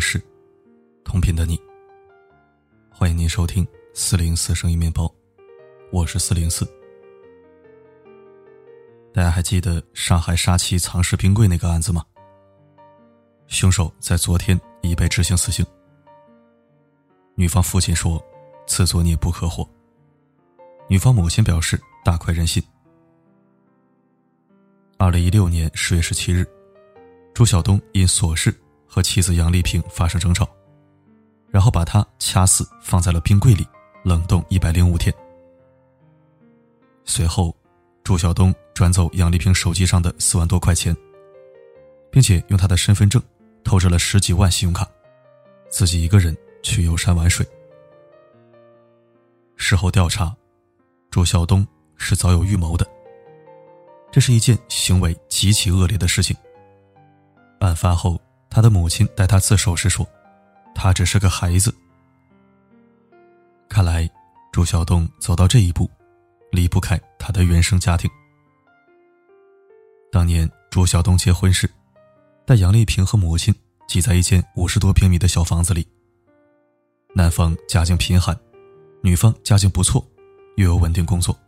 是，同频的你。欢迎您收听四零四声音面包，我是四零四。大家还记得上海杀妻藏尸冰柜那个案子吗？凶手在昨天已被执行死刑。女方父亲说：“此作孽不可活。”女方母亲表示大快人心。二零一六年十月十七日，朱晓东因琐事和妻子杨丽萍发生争吵，然后把她掐死，放在了冰柜里冷冻一百零五天。随后，朱晓东转走杨丽萍手机上的四万多块钱，并且用她的身份证透支了十几万信用卡，自己一个人去游山玩水。事后调查，朱晓东是早有预谋的。这是一件行为极其恶劣的事情。案发后，他的母亲带他自首时说：“他只是个孩子。”看来，朱晓东走到这一步，离不开他的原生家庭。当年朱晓东结婚时，带杨丽萍和母亲挤在一间五十多平米的小房子里。男方家境贫寒，女方家境不错，又有稳定工作。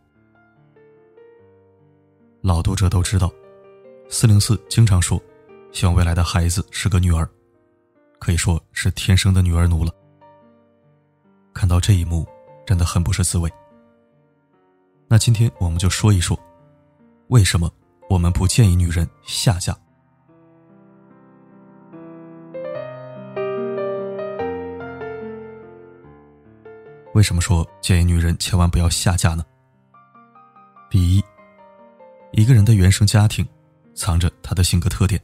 老读者都知道，四零四经常说，希望未来的孩子是个女儿，可以说是天生的女儿奴了。看到这一幕，真的很不是滋味。那今天我们就说一说，为什么我们不建议女人下嫁？为什么说建议女人千万不要下嫁呢？第一。一个人的原生家庭，藏着他的性格特点。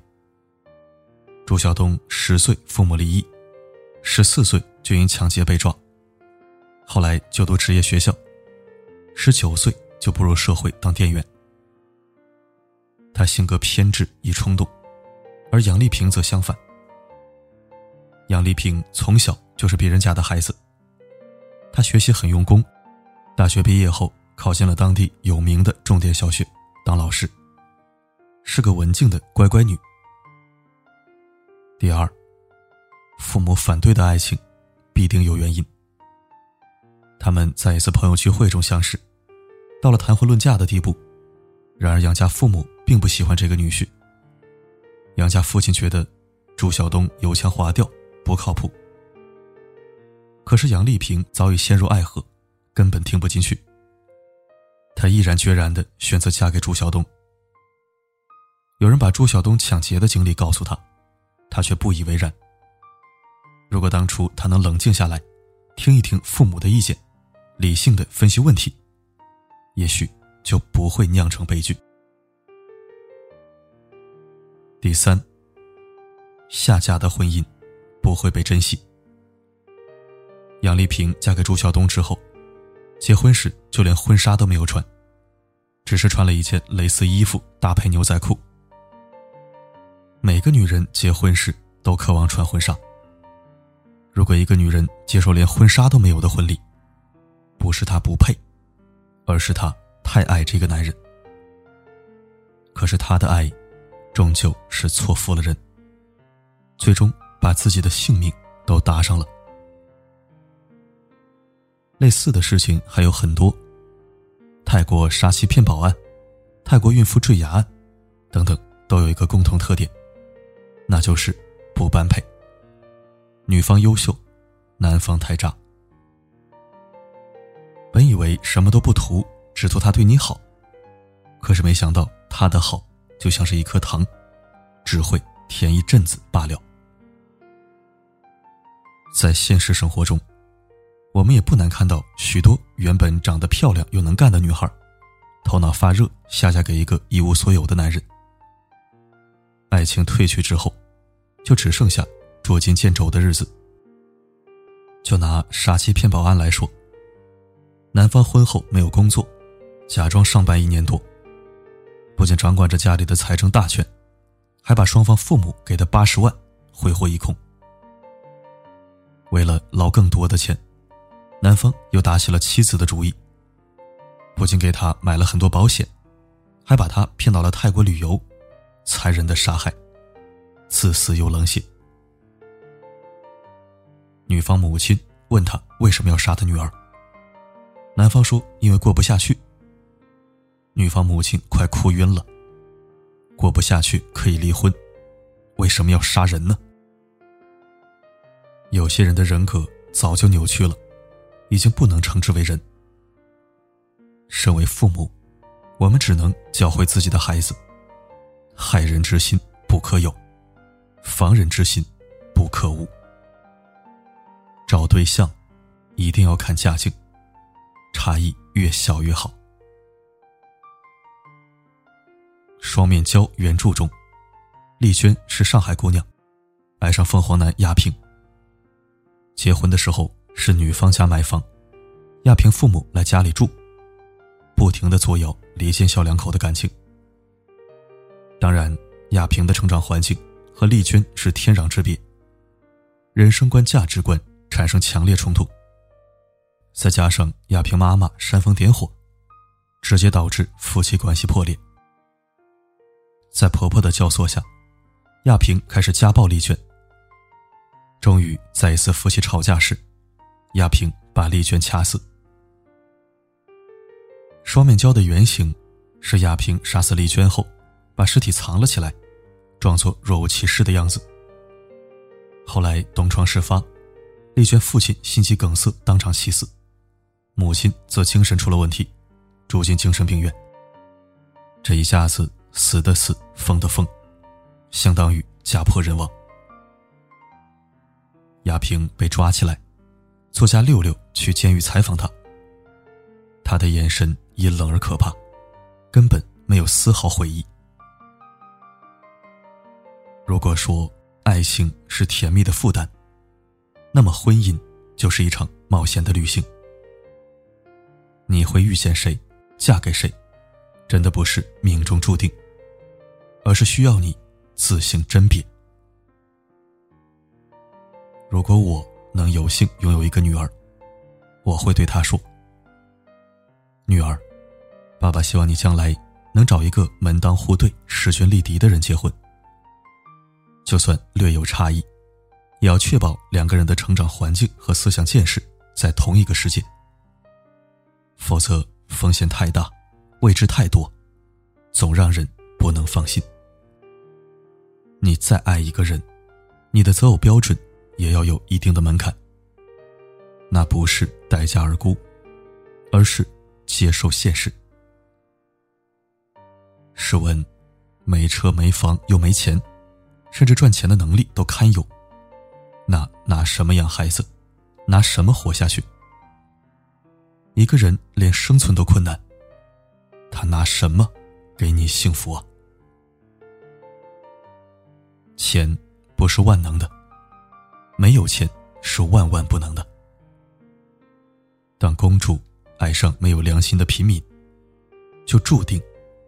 朱晓东十岁父母离异，十四岁就因抢劫被抓，后来就读职业学校，十九岁就步入社会当店员。他性格偏执易冲动，而杨丽萍则相反。杨丽萍从小就是别人家的孩子，她学习很用功，大学毕业后考进了当地有名的重点小学。当老师，是个文静的乖乖女。第二，父母反对的爱情，必定有原因。他们在一次朋友聚会中相识，到了谈婚论嫁的地步。然而杨家父母并不喜欢这个女婿。杨家父亲觉得朱晓东油腔滑调，不靠谱。可是杨丽萍早已陷入爱河，根本听不进去。她毅然决然的选择嫁给朱晓东。有人把朱晓东抢劫的经历告诉他，他却不以为然。如果当初他能冷静下来，听一听父母的意见，理性的分析问题，也许就不会酿成悲剧。第三，下嫁的婚姻不会被珍惜。杨丽萍嫁给朱晓东之后。结婚时就连婚纱都没有穿，只是穿了一件蕾丝衣服搭配牛仔裤。每个女人结婚时都渴望穿婚纱。如果一个女人接受连婚纱都没有的婚礼，不是她不配，而是她太爱这个男人。可是她的爱，终究是错付了人，最终把自己的性命都搭上了。类似的事情还有很多，泰国杀妻骗保案、泰国孕妇坠崖案等等，都有一个共同特点，那就是不般配。女方优秀，男方太渣。本以为什么都不图，只图他对你好，可是没想到他的好就像是一颗糖，只会甜一阵子罢了。在现实生活中。我们也不难看到许多原本长得漂亮又能干的女孩，头脑发热下嫁给一个一无所有的男人。爱情褪去之后，就只剩下捉襟见肘的日子。就拿杀妻骗保案来说，男方婚后没有工作，假装上班一年多，不仅掌管着家里的财政大权，还把双方父母给的八十万挥霍一空。为了捞更多的钱。男方又打起了妻子的主意，不仅给她买了很多保险，还把她骗到了泰国旅游，残忍的杀害，自私又冷血。女方母亲问他为什么要杀他女儿。男方说因为过不下去。女方母亲快哭晕了。过不下去可以离婚，为什么要杀人呢？有些人的人格早就扭曲了，已经不能称之为人。身为父母，我们只能教会自己的孩子：害人之心不可有，防人之心不可无。找对象，一定要看家境，差异越小越好。双面胶原著中，丽娟是上海姑娘，爱上凤凰男亚平。结婚的时候是女方家买房，亚平父母来家里住，不停的作妖离间小两口的感情。当然，亚平的成长环境和丽娟是天壤之别，人生观、价值观产生强烈冲突。再加上亚平妈妈煽风点火，直接导致夫妻关系破裂。在婆婆的教唆下，亚平开始家暴丽娟。终于在一次夫妻吵架时，亚平把丽娟掐死。双面胶的原型是亚平杀死丽娟后，把尸体藏了起来，装作若无其事的样子。后来东窗事发，丽娟父亲心肌梗塞当场气死，母亲则精神出了问题，住进精神病院。这一下子。死的死，疯的疯，相当于家破人亡。亚平被抓起来，作家六六去监狱采访他，他的眼神阴冷而可怕，根本没有丝毫悔意。如果说爱情是甜蜜的负担，那么婚姻就是一场冒险的旅行。你会遇见谁，嫁给谁，真的不是命中注定。而是需要你自行甄别。如果我能有幸拥有一个女儿，我会对她说：“女儿，爸爸希望你将来能找一个门当户对、势均力敌的人结婚。就算略有差异，也要确保两个人的成长环境和思想见识在同一个世界。否则风险太大，未知太多，总让人不能放心。”你再爱一个人，你的择偶标准也要有一定的门槛。那不是待价而沽，而是接受现实。试问，没车没房又没钱，甚至赚钱的能力都堪忧，那拿什么养孩子？拿什么活下去？一个人连生存都困难，他拿什么给你幸福啊？钱不是万能的，没有钱是万万不能的。当公主爱上没有良心的平民，就注定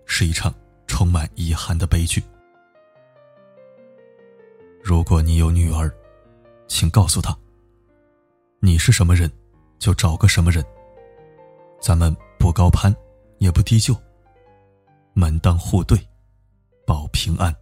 是一场充满遗憾的悲剧。如果你有女儿，请告诉她：你是什么人，就找个什么人。咱们不高攀，也不低就，门当户对，保平安。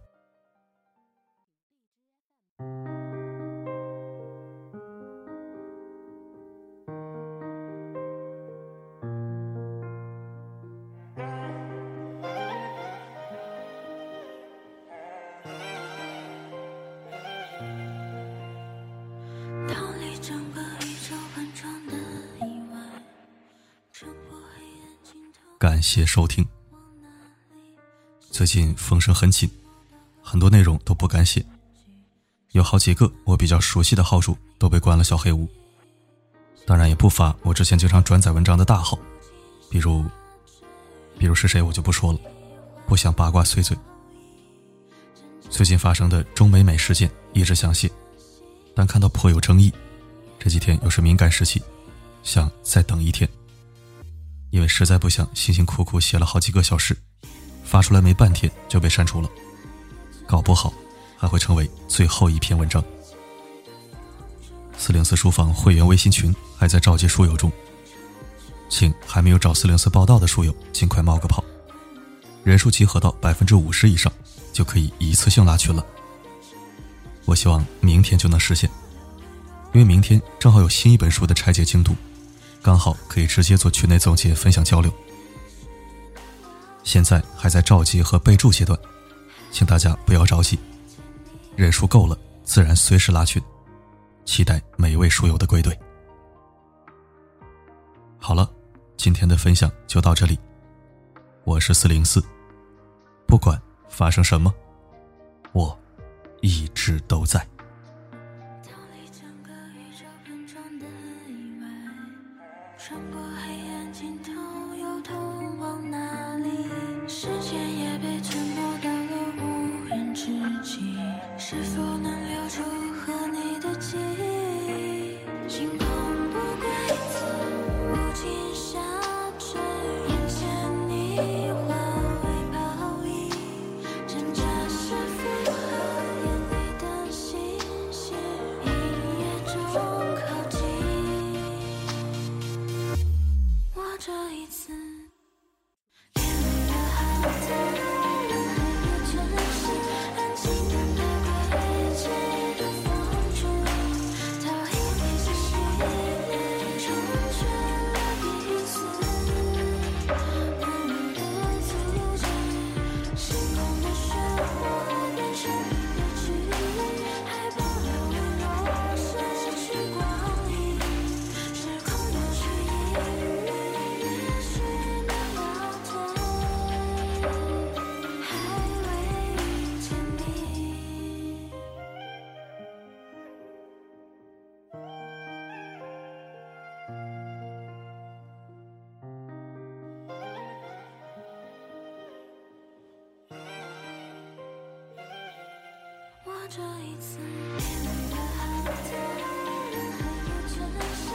感谢收听。最近风声很紧，很多内容都不敢写，有好几个我比较熟悉的号主都被关了小黑屋。当然也不乏我之前经常转载文章的大号，比如，比如是谁我就不说了，不想八卦碎嘴。最近发生的中美美事件一直想写，但看到颇有争议，这几天又是敏感时期，想再等一天。因为实在不想辛辛苦苦写了好几个小时，发出来没半天就被删除了，搞不好还会成为最后一篇文章。四零四书房会员微信群还在召集书友中，请还没有找四零四报道的书友尽快冒个泡，人数集合到百分之五十以上，就可以一次性拉群了。我希望明天就能实现。因为明天正好有新一本书的拆解进度，刚好可以直接做群内总结分享交流。现在还在召集和备注阶段，请大家不要着急，人数够了自然随时拉群，期待每位书友的归队。好了，今天的分享就到这里，我是四零四，不管发生什么，我一直都在。这一次，这一次面对的孩子，人还有真心。